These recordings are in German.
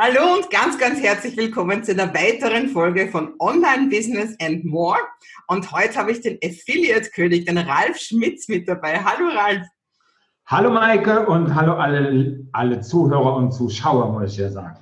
Hallo und ganz, ganz herzlich willkommen zu einer weiteren Folge von Online Business and More. Und heute habe ich den Affiliate-König, den Ralf Schmitz mit dabei. Hallo Ralf. Hallo Maike und hallo alle, alle Zuhörer und Zuschauer, muss ich ja sagen.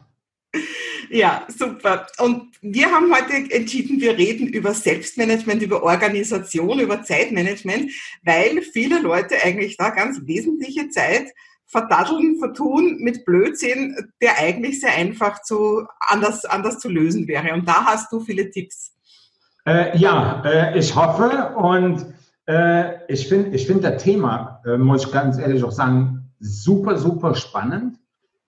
Ja, super. Und wir haben heute entschieden, wir reden über Selbstmanagement, über Organisation, über Zeitmanagement, weil viele Leute eigentlich da ganz wesentliche Zeit verdatteln, vertun mit Blödsinn, der eigentlich sehr einfach zu, anders, anders zu lösen wäre. Und da hast du viele Tipps. Äh, ja, äh, ich hoffe und äh, ich finde ich find das Thema, äh, muss ich ganz ehrlich auch sagen, super, super spannend,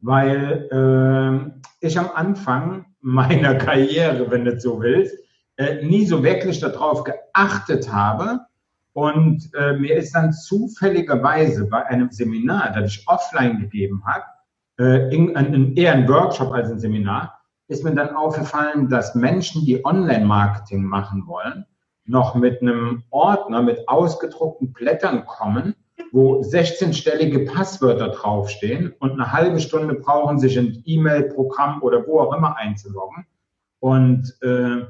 weil äh, ich am Anfang meiner Karriere, wenn du so willst, äh, nie so wirklich darauf geachtet habe, und äh, mir ist dann zufälligerweise bei einem Seminar, das ich offline gegeben habe, äh, in, in, eher ein Workshop als ein Seminar, ist mir dann aufgefallen, dass Menschen, die Online-Marketing machen wollen, noch mit einem Ordner mit ausgedruckten Blättern kommen, wo 16-stellige Passwörter draufstehen und eine halbe Stunde brauchen, sich in E-Mail-Programm oder wo auch immer einzuloggen. Und äh,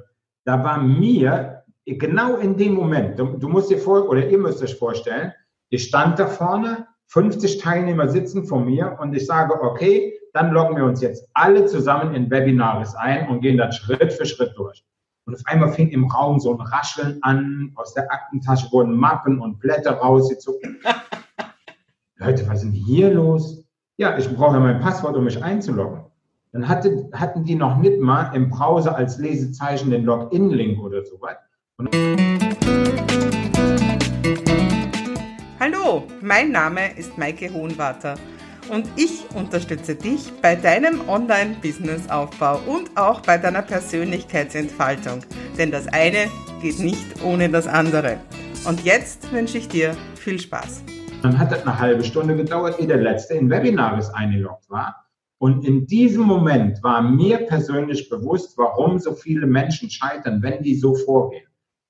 da war mir genau in dem Moment, du, du musst dir vor, oder ihr müsst euch vorstellen, ich stand da vorne, 50 Teilnehmer sitzen vor mir und ich sage, okay, dann loggen wir uns jetzt alle zusammen in Webinaris ein und gehen dann Schritt für Schritt durch. Und auf einmal fing im Raum so ein Rascheln an, aus der Aktentasche wurden Mappen und Blätter rausgezogen. Leute, was ist denn hier los? Ja, ich brauche ja mein Passwort, um mich einzuloggen. Dann hatte, hatten die noch nicht mal im Browser als Lesezeichen den Login-Link oder so was. Hallo, mein Name ist Maike Hohenwarter und ich unterstütze dich bei deinem Online-Business-Aufbau und auch bei deiner Persönlichkeitsentfaltung. Denn das eine geht nicht ohne das andere. Und jetzt wünsche ich dir viel Spaß. Dann hat das eine halbe Stunde gedauert, ehe der letzte in Webinaris eingeloggt war. Und in diesem Moment war mir persönlich bewusst, warum so viele Menschen scheitern, wenn die so vorgehen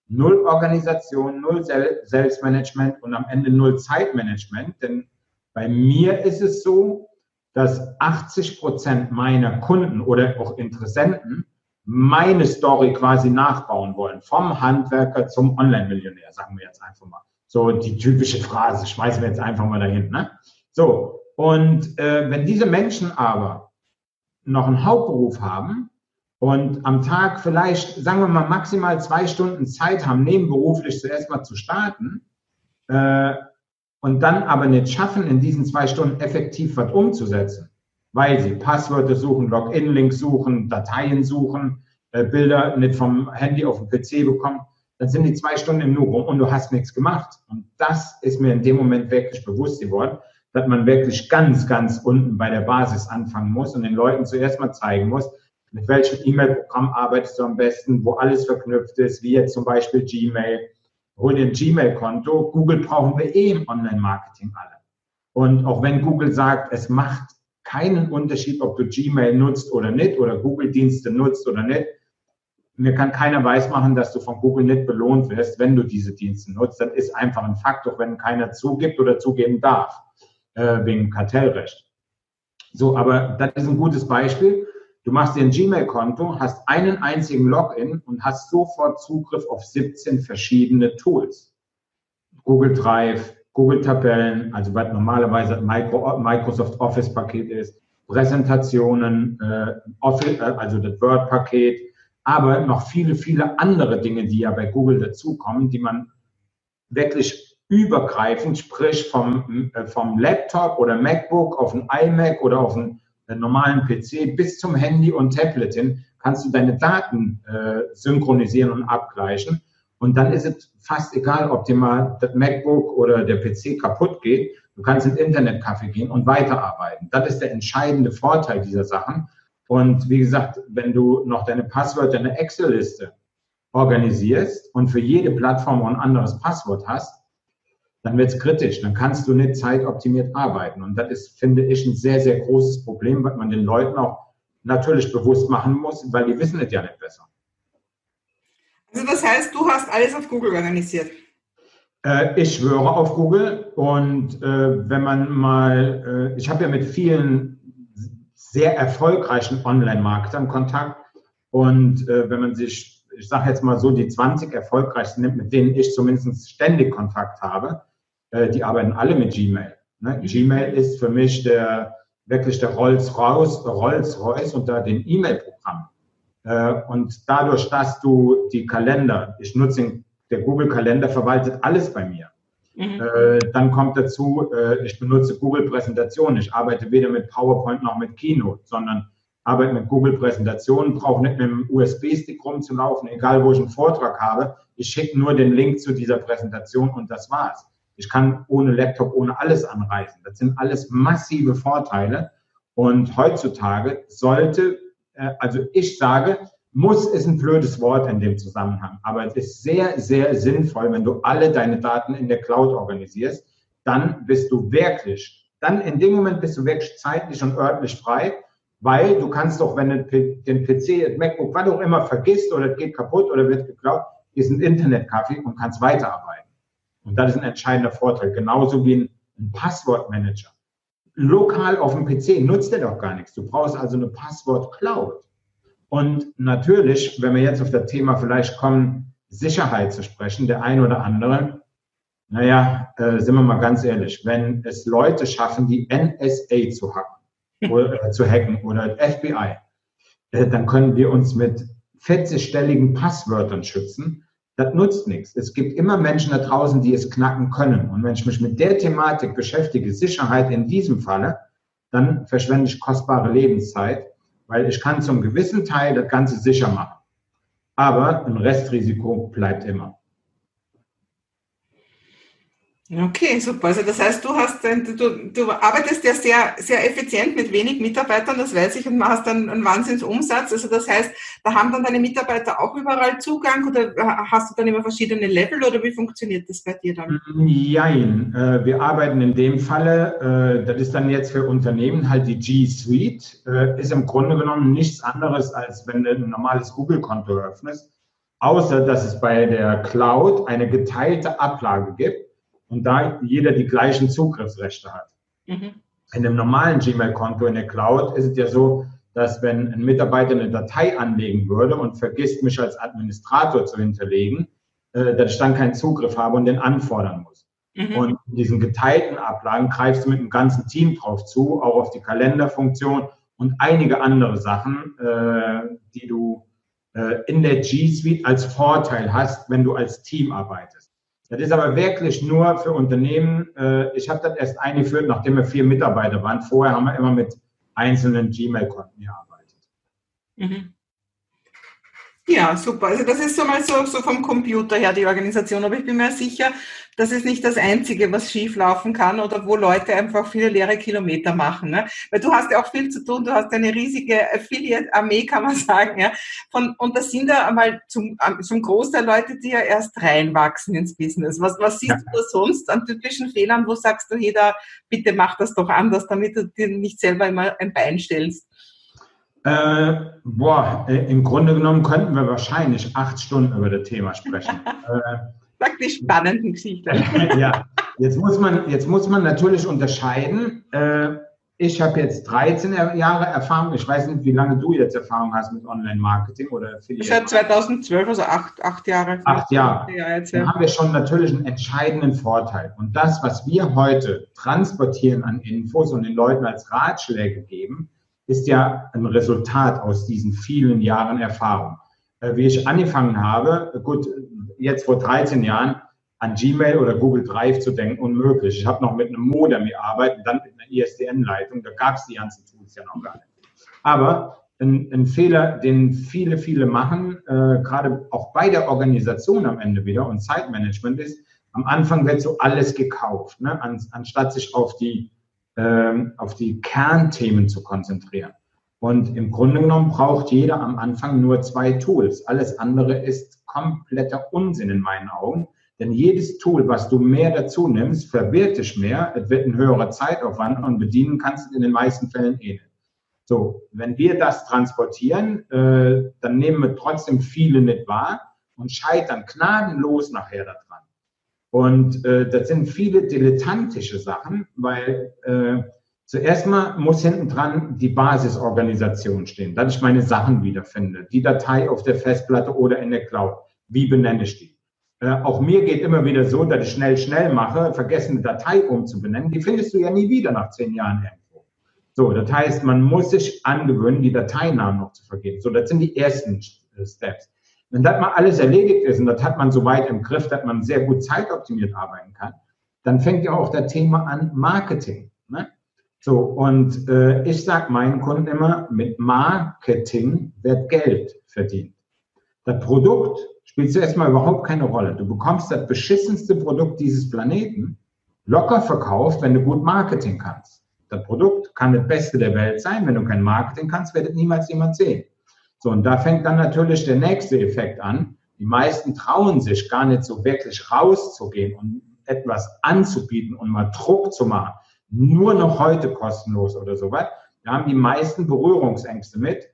null Organisation, null Selbstmanagement und am Ende null Zeitmanagement. Denn bei mir ist es so, dass 80 Prozent meiner Kunden oder auch Interessenten meine Story quasi nachbauen wollen. Vom Handwerker zum Online-Millionär, sagen wir jetzt einfach mal. So die typische Phrase, schmeißen wir jetzt einfach mal dahin. Ne? So, und äh, wenn diese Menschen aber noch einen Hauptberuf haben, und am Tag vielleicht, sagen wir mal, maximal zwei Stunden Zeit haben, nebenberuflich zuerst mal zu starten äh, und dann aber nicht schaffen, in diesen zwei Stunden effektiv was umzusetzen, weil sie Passwörter suchen, Login-Links suchen, Dateien suchen, äh, Bilder nicht vom Handy auf den PC bekommen, dann sind die zwei Stunden im Nu rum und du hast nichts gemacht. Und das ist mir in dem Moment wirklich bewusst geworden, dass man wirklich ganz, ganz unten bei der Basis anfangen muss und den Leuten zuerst mal zeigen muss, mit welchem E-Mail-Programm arbeitest du am besten, wo alles verknüpft ist, wie jetzt zum Beispiel Gmail. Hol dir ein Gmail-Konto. Google brauchen wir eh im Online-Marketing alle. Und auch wenn Google sagt, es macht keinen Unterschied, ob du Gmail nutzt oder nicht oder Google-Dienste nutzt oder nicht, mir kann keiner weismachen, dass du von Google nicht belohnt wirst, wenn du diese Dienste nutzt. Das ist einfach ein Fakt, auch wenn keiner zugibt oder zugeben darf, äh, wegen Kartellrecht. So, aber das ist ein gutes Beispiel. Du machst dir ein Gmail-Konto, hast einen einzigen Login und hast sofort Zugriff auf 17 verschiedene Tools. Google Drive, Google Tabellen, also was normalerweise Microsoft Office Paket ist, Präsentationen, äh, äh, also das Word Paket, aber noch viele, viele andere Dinge, die ja bei Google dazukommen, die man wirklich übergreifend, sprich vom, äh, vom Laptop oder MacBook auf ein iMac oder auf ein normalen PC bis zum Handy und Tablet hin, kannst du deine Daten äh, synchronisieren und abgleichen. Und dann ist es fast egal, ob dir mal das MacBook oder der PC kaputt geht. Du kannst ins Internetcafé gehen und weiterarbeiten. Das ist der entscheidende Vorteil dieser Sachen. Und wie gesagt, wenn du noch deine Passwörter in der Excel-Liste organisierst und für jede Plattform ein anderes Passwort hast, dann wird es kritisch. Dann kannst du nicht zeitoptimiert arbeiten. Und das ist, finde ich, ein sehr, sehr großes Problem, was man den Leuten auch natürlich bewusst machen muss, weil die wissen es ja nicht besser. Also das heißt, du hast alles auf Google organisiert? Äh, ich schwöre auf Google. Und äh, wenn man mal, äh, ich habe ja mit vielen sehr erfolgreichen Online-Marketern Kontakt. Und äh, wenn man sich, ich sage jetzt mal so, die 20 erfolgreichsten nimmt, mit denen ich zumindest ständig Kontakt habe, äh, die arbeiten alle mit Gmail. Ne? Gmail ist für mich der wirklich der Rolls-Royce Rolls -Royce unter den E-Mail-Programmen. Äh, und dadurch, dass du die Kalender, ich nutze den, der Google-Kalender, verwaltet alles bei mir. Mhm. Äh, dann kommt dazu, äh, ich benutze Google Präsentationen. Ich arbeite weder mit PowerPoint noch mit Keynote, sondern arbeite mit Google Präsentationen, brauche nicht mit einem USB-Stick rumzulaufen, egal wo ich einen Vortrag habe. Ich schicke nur den Link zu dieser Präsentation und das war's. Ich kann ohne Laptop, ohne alles anreisen. Das sind alles massive Vorteile. Und heutzutage sollte, äh, also ich sage, muss ist ein blödes Wort in dem Zusammenhang, aber es ist sehr, sehr sinnvoll, wenn du alle deine Daten in der Cloud organisierst, dann bist du wirklich, dann in dem Moment bist du wirklich zeitlich und örtlich frei, weil du kannst doch, wenn du den PC, das MacBook, was auch immer vergisst oder geht kaputt oder wird geklaut, ist ein Internetcafé und kannst weiterarbeiten. Und das ist ein entscheidender Vorteil. Genauso wie ein, ein Passwortmanager. Lokal auf dem PC nutzt der doch gar nichts. Du brauchst also eine Passwort-Cloud. Und natürlich, wenn wir jetzt auf das Thema vielleicht kommen, Sicherheit zu sprechen, der ein oder andere, naja, äh, sind wir mal ganz ehrlich, wenn es Leute schaffen, die NSA zu hacken, oder, äh, zu hacken oder FBI, äh, dann können wir uns mit 40-stelligen Passwörtern schützen das nutzt nichts. Es gibt immer Menschen da draußen, die es knacken können. Und wenn ich mich mit der Thematik beschäftige, Sicherheit in diesem Falle, dann verschwende ich kostbare Lebenszeit, weil ich kann zum gewissen Teil das Ganze sicher machen. Aber ein Restrisiko bleibt immer. Okay, super. Also das heißt, du hast du, du arbeitest ja sehr, sehr effizient mit wenig Mitarbeitern, das weiß ich, und machst dann einen Wahnsinnsumsatz. Also das heißt, da haben dann deine Mitarbeiter auch überall Zugang oder hast du dann immer verschiedene Level oder wie funktioniert das bei dir dann? Nein, äh, wir arbeiten in dem Falle, äh, das ist dann jetzt für Unternehmen halt die G Suite, äh, ist im Grunde genommen nichts anderes, als wenn du ein normales Google-Konto öffnest, außer dass es bei der Cloud eine geteilte Ablage gibt und da jeder die gleichen Zugriffsrechte hat. Mhm. In einem normalen Gmail-Konto in der Cloud ist es ja so, dass wenn ein Mitarbeiter eine Datei anlegen würde und vergisst, mich als Administrator zu hinterlegen, äh, dass ich dann keinen Zugriff habe und den anfordern muss. Mhm. Und in diesen geteilten Ablagen greifst du mit dem ganzen Team drauf zu, auch auf die Kalenderfunktion und einige andere Sachen, äh, die du äh, in der G Suite als Vorteil hast, wenn du als Team arbeitest. Das ist aber wirklich nur für Unternehmen. Äh, ich habe das erst eingeführt, nachdem wir vier Mitarbeiter waren. Vorher haben wir immer mit einzelnen Gmail-Konten gearbeitet. Mhm. Ja, super. Also das ist so mal so, so vom Computer her die Organisation. Aber ich bin mir sicher, das ist nicht das Einzige, was schief laufen kann oder wo Leute einfach viele leere Kilometer machen. Ne? Weil du hast ja auch viel zu tun, du hast eine riesige Affiliate-Armee, kann man sagen. Ja? Von, und das sind da einmal zum, zum Großteil Leute, die ja erst reinwachsen ins Business. Was, was siehst ja. du sonst an typischen Fehlern, wo sagst du, da, bitte mach das doch anders, damit du dir nicht selber immer ein Bein stellst? Äh, boah, äh, im Grunde genommen könnten wir wahrscheinlich acht Stunden über das Thema sprechen. äh, die spannenden Geschichten. ja, jetzt muss man, jetzt muss man natürlich unterscheiden. Äh, ich habe jetzt 13 Jahre Erfahrung. Ich weiß nicht, wie lange du jetzt Erfahrung hast mit Online-Marketing oder Affiliate. Seit 2012, also acht, acht Jahre. Acht Jahre. Jetzt, ja. Dann haben wir schon natürlich einen entscheidenden Vorteil. Und das, was wir heute transportieren an Infos und den Leuten als Ratschläge geben, ist ja ein Resultat aus diesen vielen Jahren Erfahrung. Äh, wie ich angefangen habe, gut, jetzt vor 13 Jahren an Gmail oder Google Drive zu denken, unmöglich. Ich habe noch mit einem Modem gearbeitet, dann mit einer ISDN-Leitung, da gab es die ganzen Tools ja noch gar nicht. Aber ein, ein Fehler, den viele, viele machen, äh, gerade auch bei der Organisation am Ende wieder und Zeitmanagement ist, am Anfang wird so alles gekauft, ne? An, anstatt sich auf die ähm, auf die Kernthemen zu konzentrieren. Und im Grunde genommen braucht jeder am Anfang nur zwei Tools. Alles andere ist kompletter Unsinn in meinen Augen. Denn jedes Tool, was du mehr dazu nimmst, verwirrt dich mehr. Es wird ein höherer Zeitaufwand und bedienen kannst du in den meisten Fällen eh nicht. So, wenn wir das transportieren, äh, dann nehmen wir trotzdem viele nicht wahr und scheitern gnadenlos nachher daran. Und äh, das sind viele dilettantische Sachen, weil äh, Zuerst mal muss hinten dran die Basisorganisation stehen, dass ich meine Sachen wiederfinde. Die Datei auf der Festplatte oder in der Cloud. Wie benenne ich die? Äh, auch mir geht immer wieder so, dass ich schnell, schnell mache, vergesse eine Datei umzubenennen. Die findest du ja nie wieder nach zehn Jahren irgendwo. So, das heißt, man muss sich angewöhnen, die Dateinamen noch zu vergeben. So, das sind die ersten äh, Steps. Wenn das mal alles erledigt ist und das hat man so weit im Griff, dass man sehr gut zeitoptimiert arbeiten kann, dann fängt ja auch das Thema an Marketing. Ne? So, und äh, ich sage meinen Kunden immer, mit Marketing wird Geld verdient. Das Produkt spielt zuerst mal überhaupt keine Rolle. Du bekommst das beschissenste Produkt dieses Planeten locker verkauft, wenn du gut Marketing kannst. Das Produkt kann das Beste der Welt sein. Wenn du kein Marketing kannst, wird es niemals jemand sehen. So, und da fängt dann natürlich der nächste Effekt an. Die meisten trauen sich gar nicht so wirklich rauszugehen und etwas anzubieten und mal Druck zu machen. Nur noch heute kostenlos oder sowas. Da haben die meisten Berührungsängste mit.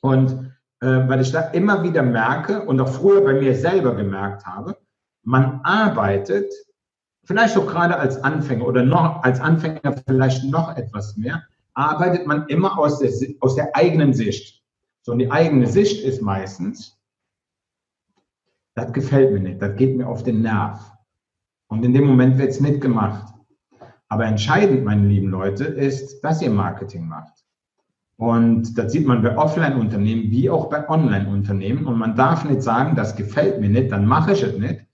Und äh, weil ich da immer wieder merke und auch früher bei mir selber gemerkt habe, man arbeitet, vielleicht auch gerade als Anfänger oder noch als Anfänger vielleicht noch etwas mehr, arbeitet man immer aus der, aus der eigenen Sicht. So, und die eigene Sicht ist meistens, das gefällt mir nicht, das geht mir auf den Nerv. Und in dem Moment wird es nicht gemacht. Aber entscheidend, meine lieben Leute, ist, dass ihr Marketing macht. Und das sieht man bei Offline-Unternehmen wie auch bei Online-Unternehmen. Und man darf nicht sagen, das gefällt mir nicht, dann mache ich es nicht.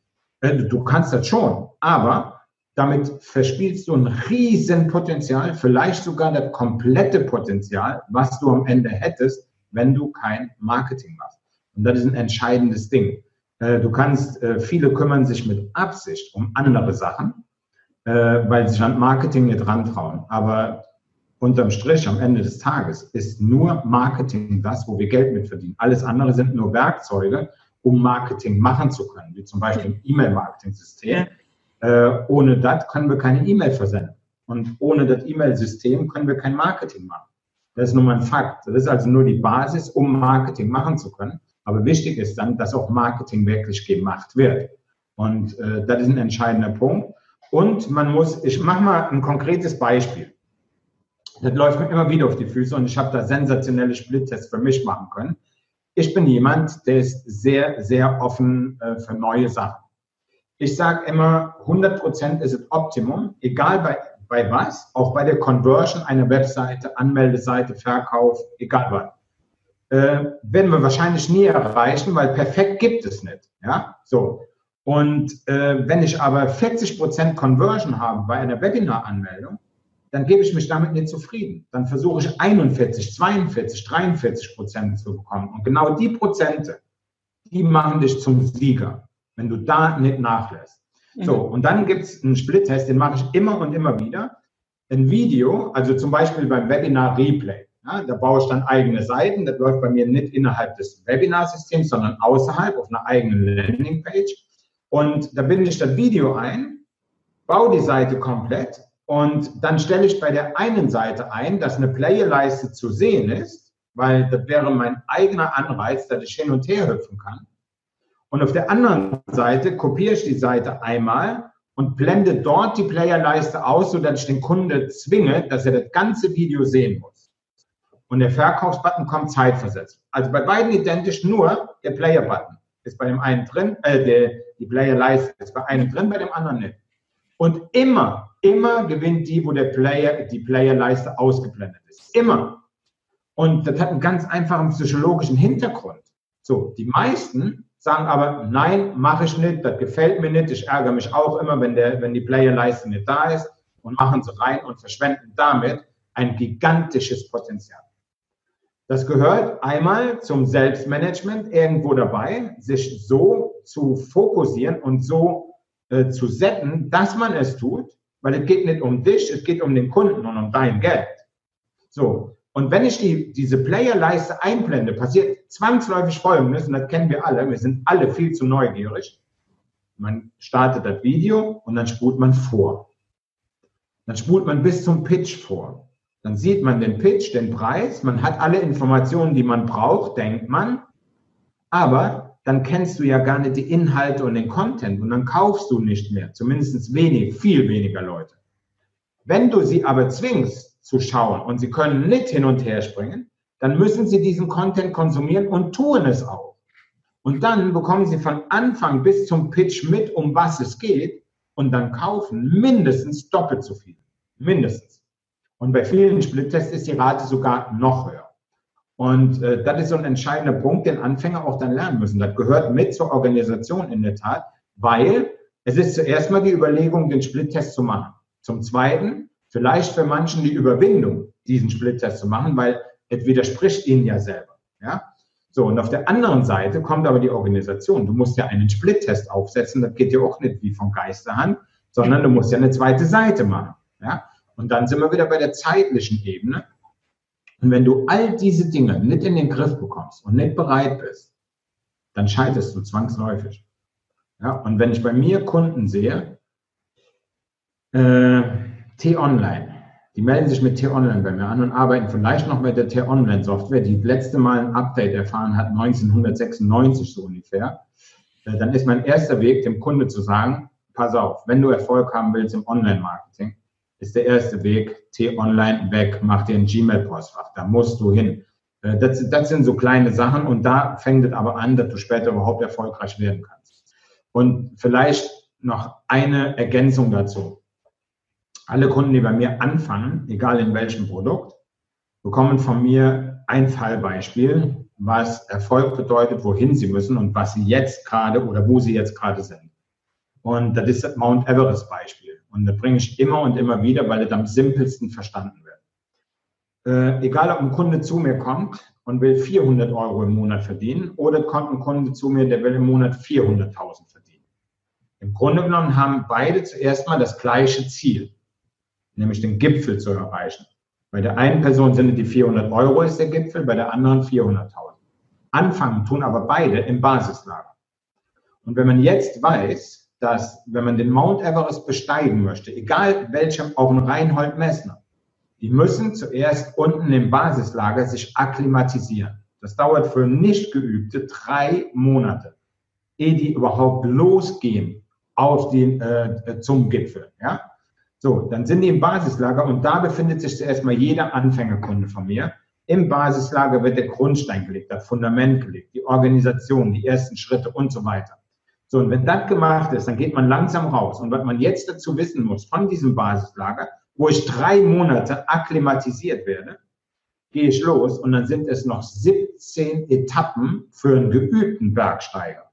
Äh, du kannst das schon, aber damit verspielst du ein riesen Potenzial, vielleicht sogar das komplette Potenzial, was du am Ende hättest, wenn du kein Marketing machst. Und das ist ein entscheidendes Ding. Äh, du kannst, äh, viele kümmern sich mit Absicht um andere Sachen, äh, weil sie sich an Marketing nicht rantrauen. Aber unterm Strich am Ende des Tages ist nur Marketing das, wo wir Geld mit verdienen. Alles andere sind nur Werkzeuge, um Marketing machen zu können, wie zum Beispiel ein E-Mail-Marketing-System. Ohne das können wir keine E-Mail versenden. Und ohne das E-Mail-System können wir kein Marketing machen. Das ist nun mal ein Fakt. Das ist also nur die Basis, um Marketing machen zu können. Aber wichtig ist dann, dass auch Marketing wirklich gemacht wird. Und äh, das ist ein entscheidender Punkt. Und man muss, ich mache mal ein konkretes Beispiel. Das läuft mir immer wieder auf die Füße und ich habe da sensationelle Splittests für mich machen können. Ich bin jemand, der ist sehr, sehr offen äh, für neue Sachen. Ich sage immer, 100 Prozent ist das Optimum, egal bei bei was? Auch bei der Conversion einer Webseite, Anmeldeseite, Verkauf, egal was. Äh, werden wir wahrscheinlich nie erreichen, weil perfekt gibt es nicht. Ja, so. Und äh, wenn ich aber 40% Conversion habe bei einer Webinar-Anmeldung, dann gebe ich mich damit nicht zufrieden. Dann versuche ich 41, 42, 43 Prozent zu bekommen. Und genau die Prozente, die machen dich zum Sieger, wenn du da nicht nachlässt. So, mhm. und dann gibt es einen Split-Test, den mache ich immer und immer wieder. Ein Video, also zum Beispiel beim Webinar Replay. Ja, da baue ich dann eigene Seiten. Das läuft bei mir nicht innerhalb des Webinar-Systems, sondern außerhalb auf einer eigenen Landingpage. Und da binde ich das Video ein, baue die Seite komplett und dann stelle ich bei der einen Seite ein, dass eine Playerleiste zu sehen ist, weil das wäre mein eigener Anreiz, dass ich hin und her hüpfen kann. Und auf der anderen Seite kopiere ich die Seite einmal und blende dort die Playerleiste aus, sodass ich den Kunde zwinge, dass er das ganze Video sehen muss. Und der Verkaufsbutton kommt zeitversetzt. Also bei beiden identisch, nur der Player-Button ist bei dem einen drin, äh, der, die Playerleiste ist bei einem drin, bei dem anderen nicht. Und immer, immer gewinnt die, wo der Player, die Playerleiste ausgeblendet ist. Immer. Und das hat einen ganz einfachen psychologischen Hintergrund. So, die meisten sagen aber, nein, mache ich nicht, das gefällt mir nicht, ich ärgere mich auch immer, wenn, der, wenn die Playerleiste nicht da ist und machen sie rein und verschwenden damit ein gigantisches Potenzial. Das gehört einmal zum Selbstmanagement irgendwo dabei, sich so zu fokussieren und so äh, zu setzen, dass man es tut, weil es geht nicht um dich, es geht um den Kunden und um dein Geld. So, und wenn ich die, diese Playerleiste einblende, passiert zwangsläufig Folgendes, und das kennen wir alle, wir sind alle viel zu neugierig. Man startet das Video und dann spult man vor. Dann spult man bis zum Pitch vor. Dann sieht man den Pitch, den Preis, man hat alle Informationen, die man braucht, denkt man. Aber dann kennst du ja gar nicht die Inhalte und den Content und dann kaufst du nicht mehr. Zumindest wenig, viel weniger Leute. Wenn du sie aber zwingst zu schauen und sie können nicht hin und her springen, dann müssen sie diesen Content konsumieren und tun es auch. Und dann bekommen sie von Anfang bis zum Pitch mit, um was es geht und dann kaufen mindestens doppelt so viel. Mindestens. Und bei vielen Splittests ist die Rate sogar noch höher. Und äh, das ist so ein entscheidender Punkt, den Anfänger auch dann lernen müssen. Das gehört mit zur Organisation in der Tat, weil es ist zuerst mal die Überlegung, den Splittest zu machen. Zum Zweiten, vielleicht für manchen die Überwindung, diesen Splittest zu machen, weil es widerspricht ihnen ja selber. Ja? So, und auf der anderen Seite kommt aber die Organisation. Du musst ja einen Splittest aufsetzen, das geht ja auch nicht wie von Geisterhand, sondern du musst ja eine zweite Seite machen. Ja? Und dann sind wir wieder bei der zeitlichen Ebene. Und wenn du all diese Dinge nicht in den Griff bekommst und nicht bereit bist, dann scheiterst du zwangsläufig. Ja, und wenn ich bei mir Kunden sehe, äh, T-Online, die melden sich mit T-Online bei mir an und arbeiten vielleicht noch mit der T-Online-Software, die letzte Mal ein Update erfahren hat, 1996 so ungefähr, äh, dann ist mein erster Weg, dem Kunde zu sagen, pass auf, wenn du Erfolg haben willst im Online-Marketing, ist der erste Weg, T-Online weg, mach dir ein Gmail-Postfach, da musst du hin. Äh, das, das sind so kleine Sachen und da fängt es aber an, dass du später überhaupt erfolgreich werden kannst. Und vielleicht noch eine Ergänzung dazu. Alle Kunden, die bei mir anfangen, egal in welchem Produkt, bekommen von mir ein Fallbeispiel, was Erfolg bedeutet, wohin sie müssen und was sie jetzt gerade oder wo sie jetzt gerade sind. Und das ist das Mount Everest Beispiel. Und das bringe ich immer und immer wieder, weil es am simpelsten verstanden wird. Äh, egal, ob ein Kunde zu mir kommt und will 400 Euro im Monat verdienen oder kommt ein Kunde zu mir, der will im Monat 400.000 verdienen. Im Grunde genommen haben beide zuerst mal das gleiche Ziel, nämlich den Gipfel zu erreichen. Bei der einen Person sind es die 400 Euro ist der Gipfel, bei der anderen 400.000. Anfangen tun aber beide im Basislager. Und wenn man jetzt weiß, dass wenn man den Mount Everest besteigen möchte, egal welchem, auch ein Reinhold Messner, die müssen zuerst unten im Basislager sich akklimatisieren. Das dauert für Nichtgeübte drei Monate, ehe die überhaupt losgehen auf den, äh, zum Gipfel. Ja? So, dann sind die im Basislager und da befindet sich zuerst mal jeder Anfängerkunde von mir. Im Basislager wird der Grundstein gelegt, das Fundament gelegt, die Organisation, die ersten Schritte und so weiter. So, und wenn das gemacht ist, dann geht man langsam raus. Und was man jetzt dazu wissen muss von diesem Basislager, wo ich drei Monate akklimatisiert werde, gehe ich los und dann sind es noch 17 Etappen für einen geübten Bergsteiger.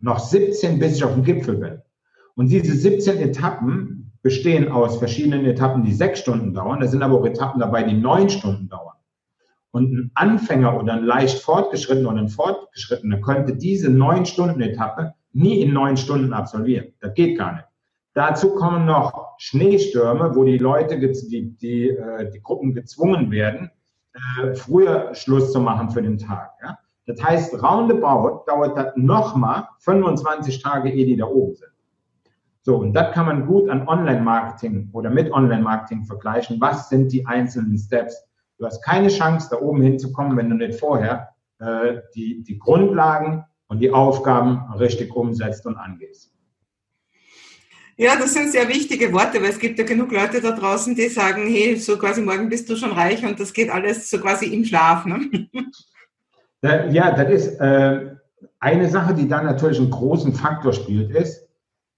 Noch 17, bis ich auf dem Gipfel bin. Und diese 17 Etappen bestehen aus verschiedenen Etappen, die sechs Stunden dauern. Da sind aber auch Etappen dabei, die neun Stunden dauern. Und ein Anfänger oder ein leicht fortgeschrittener oder ein fortgeschrittener könnte diese neun Stunden Etappe nie in neun Stunden absolvieren. Das geht gar nicht. Dazu kommen noch Schneestürme, wo die Leute, die, die, äh, die Gruppen gezwungen werden, äh, früher Schluss zu machen für den Tag. Ja? Das heißt, roundabout dauert das nochmal 25 Tage, ehe die da oben sind. So, und das kann man gut an Online-Marketing oder mit Online-Marketing vergleichen. Was sind die einzelnen Steps? Du hast keine Chance, da oben hinzukommen, wenn du nicht vorher äh, die, die Grundlagen und die Aufgaben richtig umsetzt und angehst. Ja, das sind sehr wichtige Worte, weil es gibt ja genug Leute da draußen, die sagen, hey, so quasi morgen bist du schon reich und das geht alles so quasi im Schlaf. Ne? Ja, das ist äh, eine Sache, die da natürlich einen großen Faktor spielt, ist,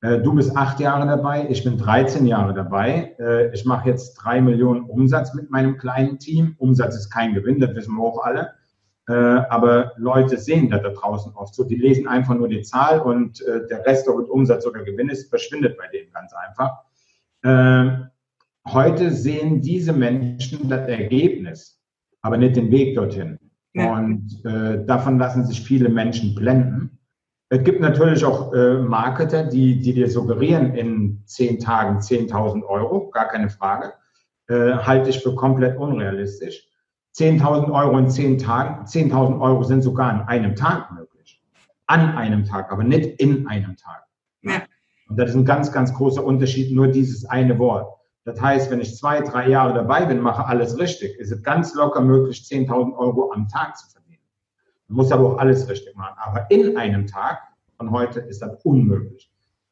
du bist acht Jahre dabei, ich bin 13 Jahre dabei. Äh, ich mache jetzt drei Millionen Umsatz mit meinem kleinen Team. Umsatz ist kein Gewinn, das wissen wir auch alle. Äh, aber Leute sehen das da draußen oft so. Die lesen einfach nur die Zahl und äh, der Rest, ob es Umsatz oder Gewinn ist, verschwindet bei denen ganz einfach. Äh, heute sehen diese Menschen das Ergebnis, aber nicht den Weg dorthin. Und äh, davon lassen sich viele Menschen blenden. Es gibt natürlich auch äh, Marketer, die, die dir suggerieren in zehn Tagen 10.000 Euro, gar keine Frage. Äh, halte ich für komplett unrealistisch. 10.000 Euro in 10 Tagen, 10.000 Euro sind sogar an einem Tag möglich. An einem Tag, aber nicht in einem Tag. Ja. Und das ist ein ganz, ganz großer Unterschied, nur dieses eine Wort. Das heißt, wenn ich zwei, drei Jahre dabei bin, mache alles richtig, ist es ganz locker möglich, 10.000 Euro am Tag zu verdienen. Man muss aber auch alles richtig machen. Aber in einem Tag von heute ist das unmöglich.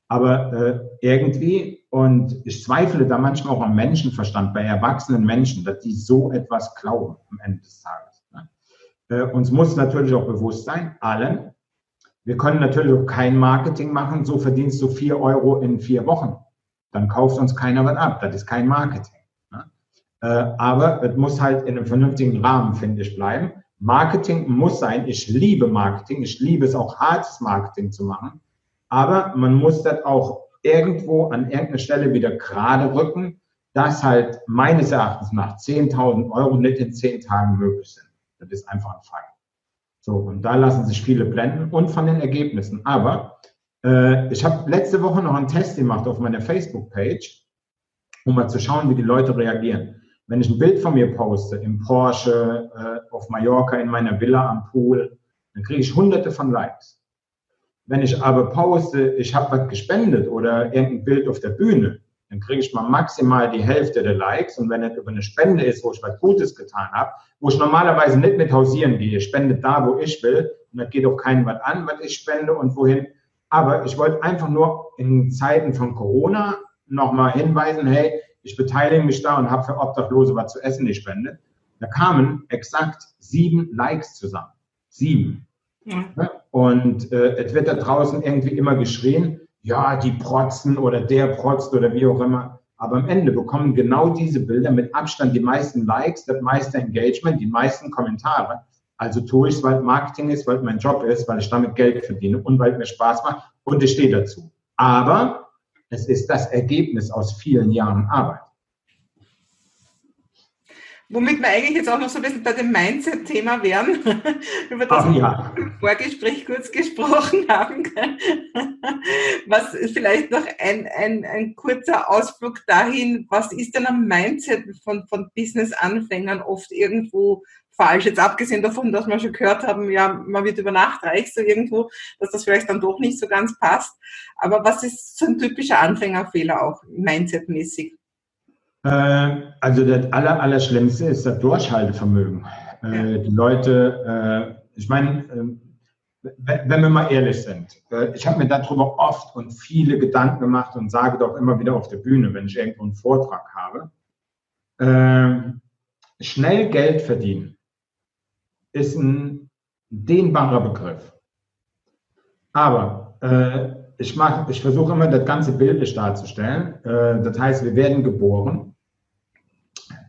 Aber äh, irgendwie Und ich zweifle da manchmal auch am Menschenverstand bei erwachsenen Menschen, dass die so etwas glauben am Ende des Tages. Ne? Äh, uns muss natürlich auch bewusst sein, allen, wir können natürlich auch kein Marketing machen, so verdienst du vier Euro in vier Wochen. Dann kauft uns keiner was ab. Das ist kein Marketing. Ne? Äh, aber es muss halt in einem vernünftigen Rahmen, finde ich, bleiben. Marketing muss sein. Ich liebe Marketing. Ich liebe es auch, hartes Marketing zu machen. Aber man muss das auch irgendwo an irgendeiner Stelle wieder gerade rücken, dass halt meines Erachtens nach 10.000 Euro nicht in 10 Tagen möglich sind. Das ist einfach ein Fakt. So, und da lassen sich viele blenden und von den Ergebnissen. Aber äh, ich habe letzte Woche noch einen Test gemacht auf meiner Facebook-Page, um mal zu schauen, wie die Leute reagieren. Wenn ich ein Bild von mir poste, im Porsche, äh, auf Mallorca, in meiner Villa am Pool, dann kriege ich hunderte von Likes. Wenn ich aber poste, ich habe was gespendet oder irgendein Bild auf der Bühne, dann kriege ich mal maximal die Hälfte der Likes. Und wenn es über eine Spende ist, wo ich was Gutes getan habe, wo ich normalerweise nicht mit hausieren gehe, spende da, wo ich will, und das geht auch keinem was an, was ich spende und wohin. Aber ich wollte einfach nur in Zeiten von Corona nochmal hinweisen, hey, ich beteilige mich da und habe für Obdachlose was zu essen ich spende. Da kamen exakt sieben Likes zusammen. Sieben. Ja. Und äh, es wird da draußen irgendwie immer geschrien, ja, die protzen oder der protzt oder wie auch immer. Aber am Ende bekommen genau diese Bilder mit Abstand die meisten Likes, das meiste Engagement, die meisten Kommentare. Also tue ich es, weil Marketing ist, weil mein Job ist, weil ich damit Geld verdiene und weil es mir Spaß macht und ich stehe dazu. Aber es ist das Ergebnis aus vielen Jahren Arbeit. Womit wir eigentlich jetzt auch noch so ein bisschen bei dem Mindset-Thema wären, über das Ach, ja. wir im Vorgespräch kurz gesprochen haben. Was vielleicht noch ein, ein, ein kurzer Ausflug dahin, was ist denn am Mindset von, von Business-Anfängern oft irgendwo falsch? Jetzt abgesehen davon, dass wir schon gehört haben, ja, man wird über Nacht reich, so irgendwo, dass das vielleicht dann doch nicht so ganz passt. Aber was ist so ein typischer Anfängerfehler auch, Mindset-mäßig? Äh, also das aller, Allerschlimmste ist das Durchhaltevermögen. Äh, die Leute, äh, ich meine, wenn wir mal ehrlich sind, ich habe mir darüber oft und viele Gedanken gemacht und sage doch immer wieder auf der Bühne, wenn ich irgendwo einen Vortrag habe. Schnell Geld verdienen ist ein dehnbarer Begriff. Aber ich, ich versuche immer das ganze Bild darzustellen. das heißt, wir werden geboren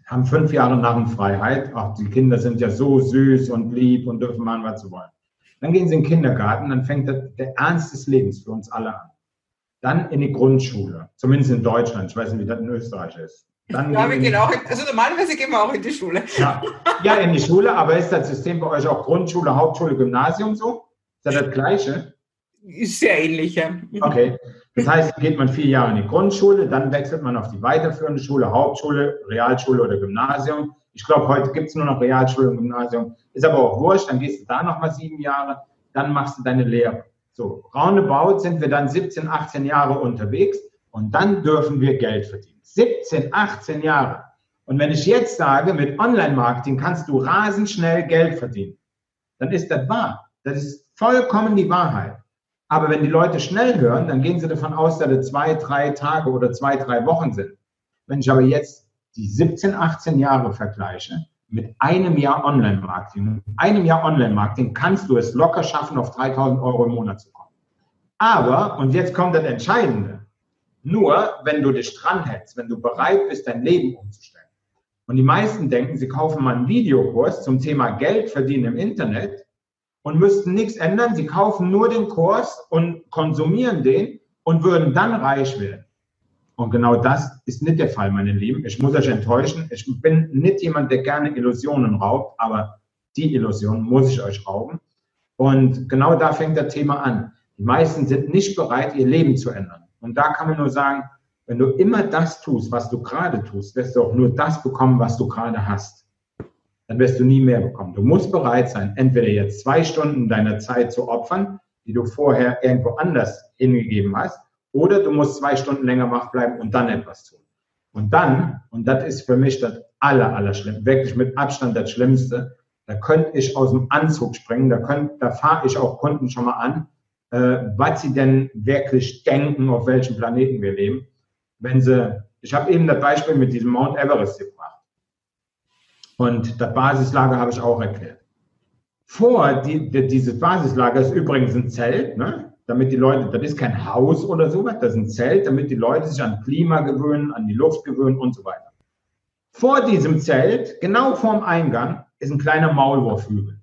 haben fünf Jahre Narrenfreiheit. Ach, die Kinder sind ja so süß und lieb und dürfen machen, was sie wollen. Dann gehen sie in den Kindergarten, dann fängt der Ernst des Lebens für uns alle an. Dann in die Grundschule, zumindest in Deutschland. Ich weiß nicht, wie das in Österreich ist. Dann ja, wir gehen auch, also normalerweise gehen wir auch in die Schule. Ja, ja, in die Schule, aber ist das System bei euch auch Grundschule, Hauptschule, Gymnasium so? Ist das das Gleiche? Ist sehr ähnlich, ja. Okay. Das heißt, geht man vier Jahre in die Grundschule, dann wechselt man auf die weiterführende Schule, Hauptschule, Realschule oder Gymnasium. Ich glaube, heute gibt es nur noch Realschule und Gymnasium. Ist aber auch wurscht, dann gehst du da nochmal sieben Jahre, dann machst du deine Lehre. So, roundabout sind wir dann 17, 18 Jahre unterwegs und dann dürfen wir Geld verdienen. 17, 18 Jahre. Und wenn ich jetzt sage, mit Online-Marketing kannst du rasend schnell Geld verdienen, dann ist das wahr. Das ist vollkommen die Wahrheit. Aber wenn die Leute schnell hören, dann gehen sie davon aus, dass es zwei, drei Tage oder zwei, drei Wochen sind. Wenn ich aber jetzt die 17, 18 Jahre vergleiche mit einem Jahr Online-Marketing, einem Jahr Online-Marketing kannst du es locker schaffen, auf 3000 Euro im Monat zu kommen. Aber, und jetzt kommt das Entscheidende, nur wenn du dich dran hältst, wenn du bereit bist, dein Leben umzustellen. Und die meisten denken, sie kaufen mal einen Videokurs zum Thema Geld verdienen im Internet und müssten nichts ändern. Sie kaufen nur den Kurs und konsumieren den und würden dann reich werden. Und genau das ist nicht der Fall, meine Lieben. Ich muss euch enttäuschen. Ich bin nicht jemand, der gerne Illusionen raubt, aber die Illusion muss ich euch rauben. Und genau da fängt das Thema an. Die meisten sind nicht bereit, ihr Leben zu ändern. Und da kann man nur sagen, wenn du immer das tust, was du gerade tust, wirst du auch nur das bekommen, was du gerade hast dann wirst du nie mehr bekommen. Du musst bereit sein, entweder jetzt zwei Stunden deiner Zeit zu opfern, die du vorher irgendwo anders hingegeben hast, oder du musst zwei Stunden länger wach bleiben und dann etwas tun. Und dann, und das ist für mich das aller, aller Schlimmste, wirklich mit Abstand das Schlimmste, da könnte ich aus dem Anzug springen, da, könnt, da fahre ich auch Kunden schon mal an, äh, was sie denn wirklich denken, auf welchem Planeten wir leben wenn sie, ich habe eben das Beispiel mit diesem Mount Everest gebracht. Und das Basislager habe ich auch erklärt. Vor die, die, dieses Basislager ist übrigens ein Zelt, ne? damit die Leute, das ist kein Haus oder sowas, das ist ein Zelt, damit die Leute sich an Klima gewöhnen, an die Luft gewöhnen und so weiter. Vor diesem Zelt, genau vorm Eingang, ist ein kleiner Maulwurfhügel.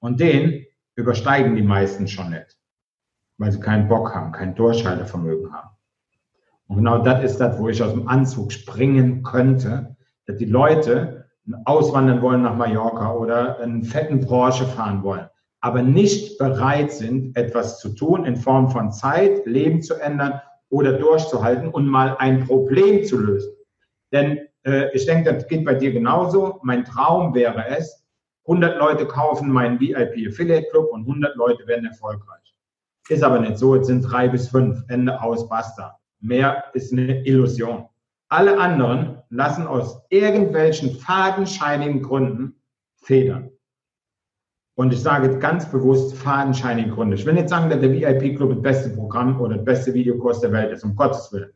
Und den übersteigen die meisten schon nicht, weil sie keinen Bock haben, kein Durchhaltevermögen haben. Und genau das ist das, wo ich aus dem Anzug springen könnte, die Leute auswandern wollen nach Mallorca oder einen fetten Porsche fahren wollen, aber nicht bereit sind, etwas zu tun in Form von Zeit, Leben zu ändern oder durchzuhalten und mal ein Problem zu lösen. Denn äh, ich denke, das geht bei dir genauso. Mein Traum wäre es, 100 Leute kaufen meinen VIP Affiliate Club und 100 Leute werden erfolgreich. Ist aber nicht so. Es sind drei bis fünf. Ende aus, basta. Mehr ist eine Illusion. Alle anderen lassen aus irgendwelchen fadenscheinigen Gründen federn. Und ich sage ganz bewusst fadenscheinige Gründe. Ich will nicht sagen, dass der VIP-Club das beste Programm oder das beste Videokurs der Welt ist, um Gottes Willen.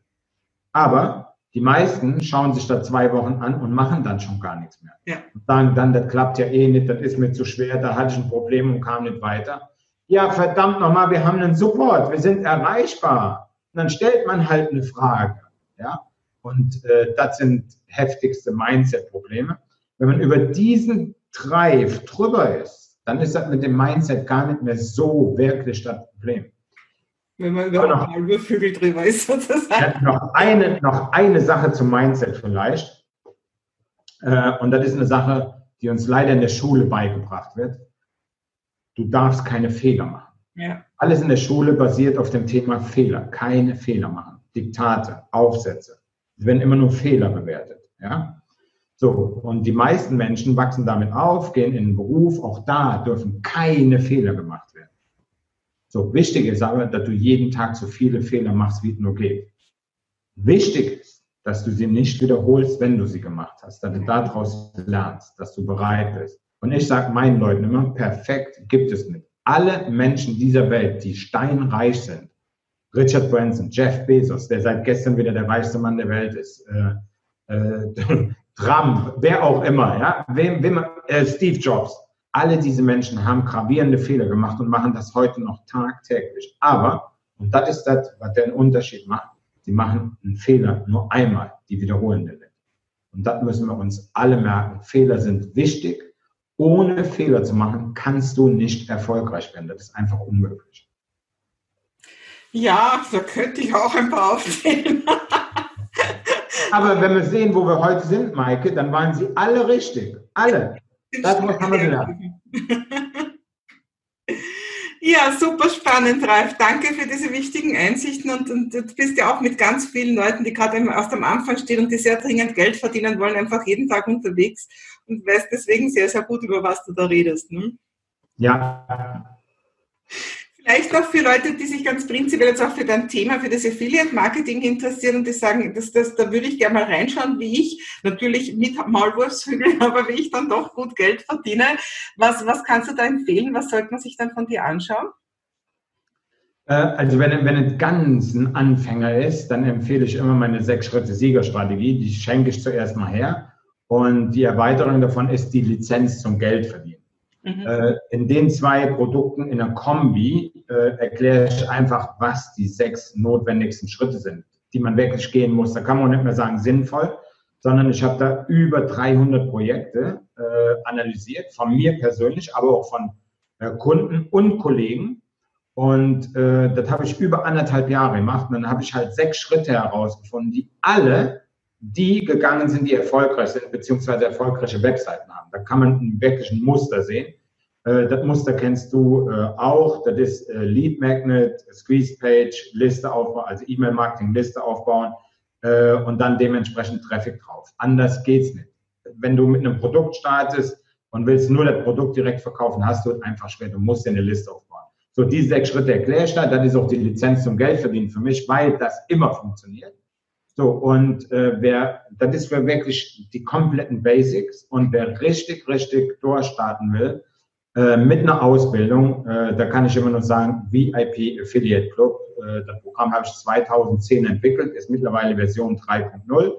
Aber die meisten schauen sich da zwei Wochen an und machen dann schon gar nichts mehr. Ja. Und sagen dann, das klappt ja eh nicht, das ist mir zu schwer, da hatte ich ein Problem und kam nicht weiter. Ja, verdammt nochmal, wir haben einen Support, wir sind erreichbar. Und dann stellt man halt eine Frage. Ja? Und äh, das sind heftigste Mindset-Probleme. Wenn man über diesen Drive drüber ist, dann ist das mit dem Mindset gar nicht mehr so wirklich das Problem. Wenn man über noch, halbe Vögel drüber ist, sozusagen. Noch eine, noch eine Sache zum Mindset vielleicht. Äh, und das ist eine Sache, die uns leider in der Schule beigebracht wird. Du darfst keine Fehler machen. Ja. Alles in der Schule basiert auf dem Thema Fehler. Keine Fehler machen. Diktate, Aufsätze. Es werden immer nur Fehler bewertet. Ja? So, und die meisten Menschen wachsen damit auf, gehen in den Beruf. Auch da dürfen keine Fehler gemacht werden. So, wichtig ist aber, dass du jeden Tag so viele Fehler machst, wie es nur geht. Wichtig ist, dass du sie nicht wiederholst, wenn du sie gemacht hast, dass du daraus lernst, dass du bereit bist. Und ich sage meinen Leuten immer, perfekt gibt es nicht alle Menschen dieser Welt, die steinreich sind, Richard Branson, Jeff Bezos, der seit gestern wieder der reichste Mann der Welt ist, äh, äh, Trump, wer auch immer, ja, wem, wem, äh, Steve Jobs, alle diese Menschen haben gravierende Fehler gemacht und machen das heute noch tagtäglich. Aber, und das ist das, was den Unterschied macht, sie machen einen Fehler nur einmal, die wiederholen den nicht. Und das müssen wir uns alle merken. Fehler sind wichtig ohne Fehler zu machen, kannst du nicht erfolgreich werden. Das ist einfach unmöglich. Ja, da könnte ich auch ein paar aufzählen. Aber wenn wir sehen, wo wir heute sind, Maike, dann waren sie alle richtig. Alle. Das muss man lernen. Ja, super spannend, Ralf. Danke für diese wichtigen Einsichten und, und du bist ja auch mit ganz vielen Leuten, die gerade erst am Anfang stehen und die sehr dringend Geld verdienen wollen, einfach jeden Tag unterwegs und weißt deswegen sehr, sehr gut, über was du da redest. Ne? Ja. Vielleicht noch für Leute, die sich ganz prinzipiell jetzt auch für dein Thema, für das Affiliate-Marketing interessieren und die sagen, das, das, da würde ich gerne mal reinschauen, wie ich, natürlich mit Maulwurfshügel, aber wie ich dann doch gut Geld verdiene. Was, was kannst du da empfehlen? Was sollte man sich dann von dir anschauen? Äh, also wenn, wenn es ganz ein Anfänger ist, dann empfehle ich immer meine Sechs-Schritte-Siegerstrategie. Die schenke ich zuerst mal her. Und die Erweiterung davon ist die Lizenz zum Geld verdienen. Mhm. Äh, in den zwei Produkten in der Kombi äh, erkläre ich einfach, was die sechs notwendigsten Schritte sind, die man wirklich gehen muss. Da kann man nicht mehr sagen sinnvoll, sondern ich habe da über 300 Projekte äh, analysiert, von mir persönlich, aber auch von äh, Kunden und Kollegen. Und äh, das habe ich über anderthalb Jahre gemacht. Und dann habe ich halt sechs Schritte herausgefunden, die alle die gegangen sind, die erfolgreich sind, beziehungsweise erfolgreiche Webseiten haben. Da kann man wirklich ein Muster sehen. Äh, das Muster kennst du äh, auch. Das ist äh, Lead Magnet, Squeeze Page, Liste aufbauen, also E-Mail-Marketing, Liste aufbauen und dann dementsprechend Traffic drauf. Anders geht's nicht. Wenn du mit einem Produkt startest und willst nur das Produkt direkt verkaufen, hast du einfach schwer. Du musst dir eine Liste aufbauen. So, diese sechs Schritte erkläre ich da. Das ist auch die Lizenz zum Geldverdienen für mich, weil das immer funktioniert. So, und äh, wer, das ist für wirklich die kompletten Basics. Und wer richtig, richtig durchstarten will, äh, mit einer Ausbildung, äh, da kann ich immer nur sagen, VIP Affiliate Club, äh, das Programm habe ich 2010 entwickelt, ist mittlerweile Version 3.0.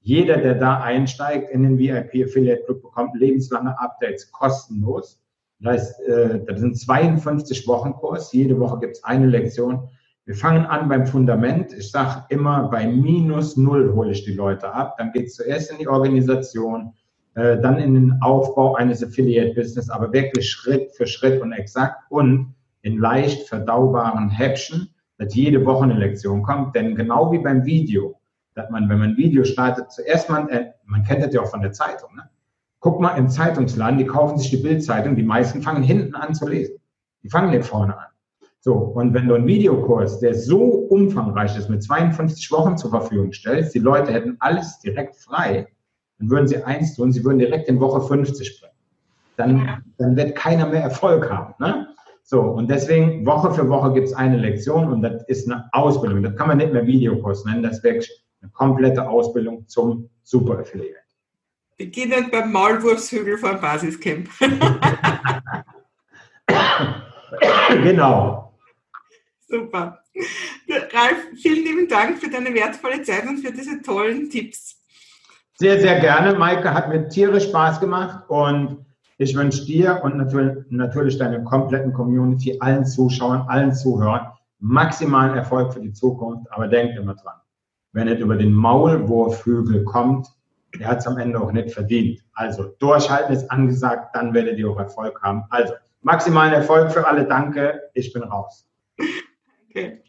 Jeder, der da einsteigt in den VIP Affiliate Club, bekommt lebenslange Updates kostenlos. Das heißt, äh, das sind 52 Wochen Kurs. Jede Woche gibt es eine Lektion. Wir fangen an beim Fundament. Ich sage immer, bei minus null hole ich die Leute ab. Dann geht es zuerst in die Organisation, äh, dann in den Aufbau eines Affiliate-Business, aber wirklich Schritt für Schritt und exakt und in leicht verdaubaren Häppchen, dass jede Woche eine Lektion kommt. Denn genau wie beim Video, dass man, wenn man ein Video startet, zuerst mal, äh, man kennt das ja auch von der Zeitung, ne? Guck mal im Zeitungsladen, die kaufen sich die Bildzeitung, die meisten fangen hinten an zu lesen. Die fangen nicht vorne an. So, und wenn du einen Videokurs, der so umfangreich ist, mit 52 Wochen zur Verfügung stellst, die Leute hätten alles direkt frei, dann würden sie eins tun, sie würden direkt in Woche 50 bringen. Dann, dann wird keiner mehr Erfolg haben. Ne? So, und deswegen Woche für Woche gibt es eine Lektion und das ist eine Ausbildung. Das kann man nicht mehr Videokurs nennen, das ist wirklich eine komplette Ausbildung zum Super Affiliate. Beginnend beim Maulwurfshügel vor dem Basiscamp. genau. Super. Ralf, vielen lieben Dank für deine wertvolle Zeit und für diese tollen Tipps. Sehr, sehr gerne. Maike hat mir tierisch Spaß gemacht und ich wünsche dir und natürlich deiner kompletten Community, allen Zuschauern, allen Zuhörern maximalen Erfolg für die Zukunft. Aber denkt immer dran, wenn es über den Maulwurfhügel kommt, der hat es am Ende auch nicht verdient. Also durchhalten ist angesagt, dann werdet ihr auch Erfolg haben. Also maximalen Erfolg für alle. Danke, ich bin raus. Okay.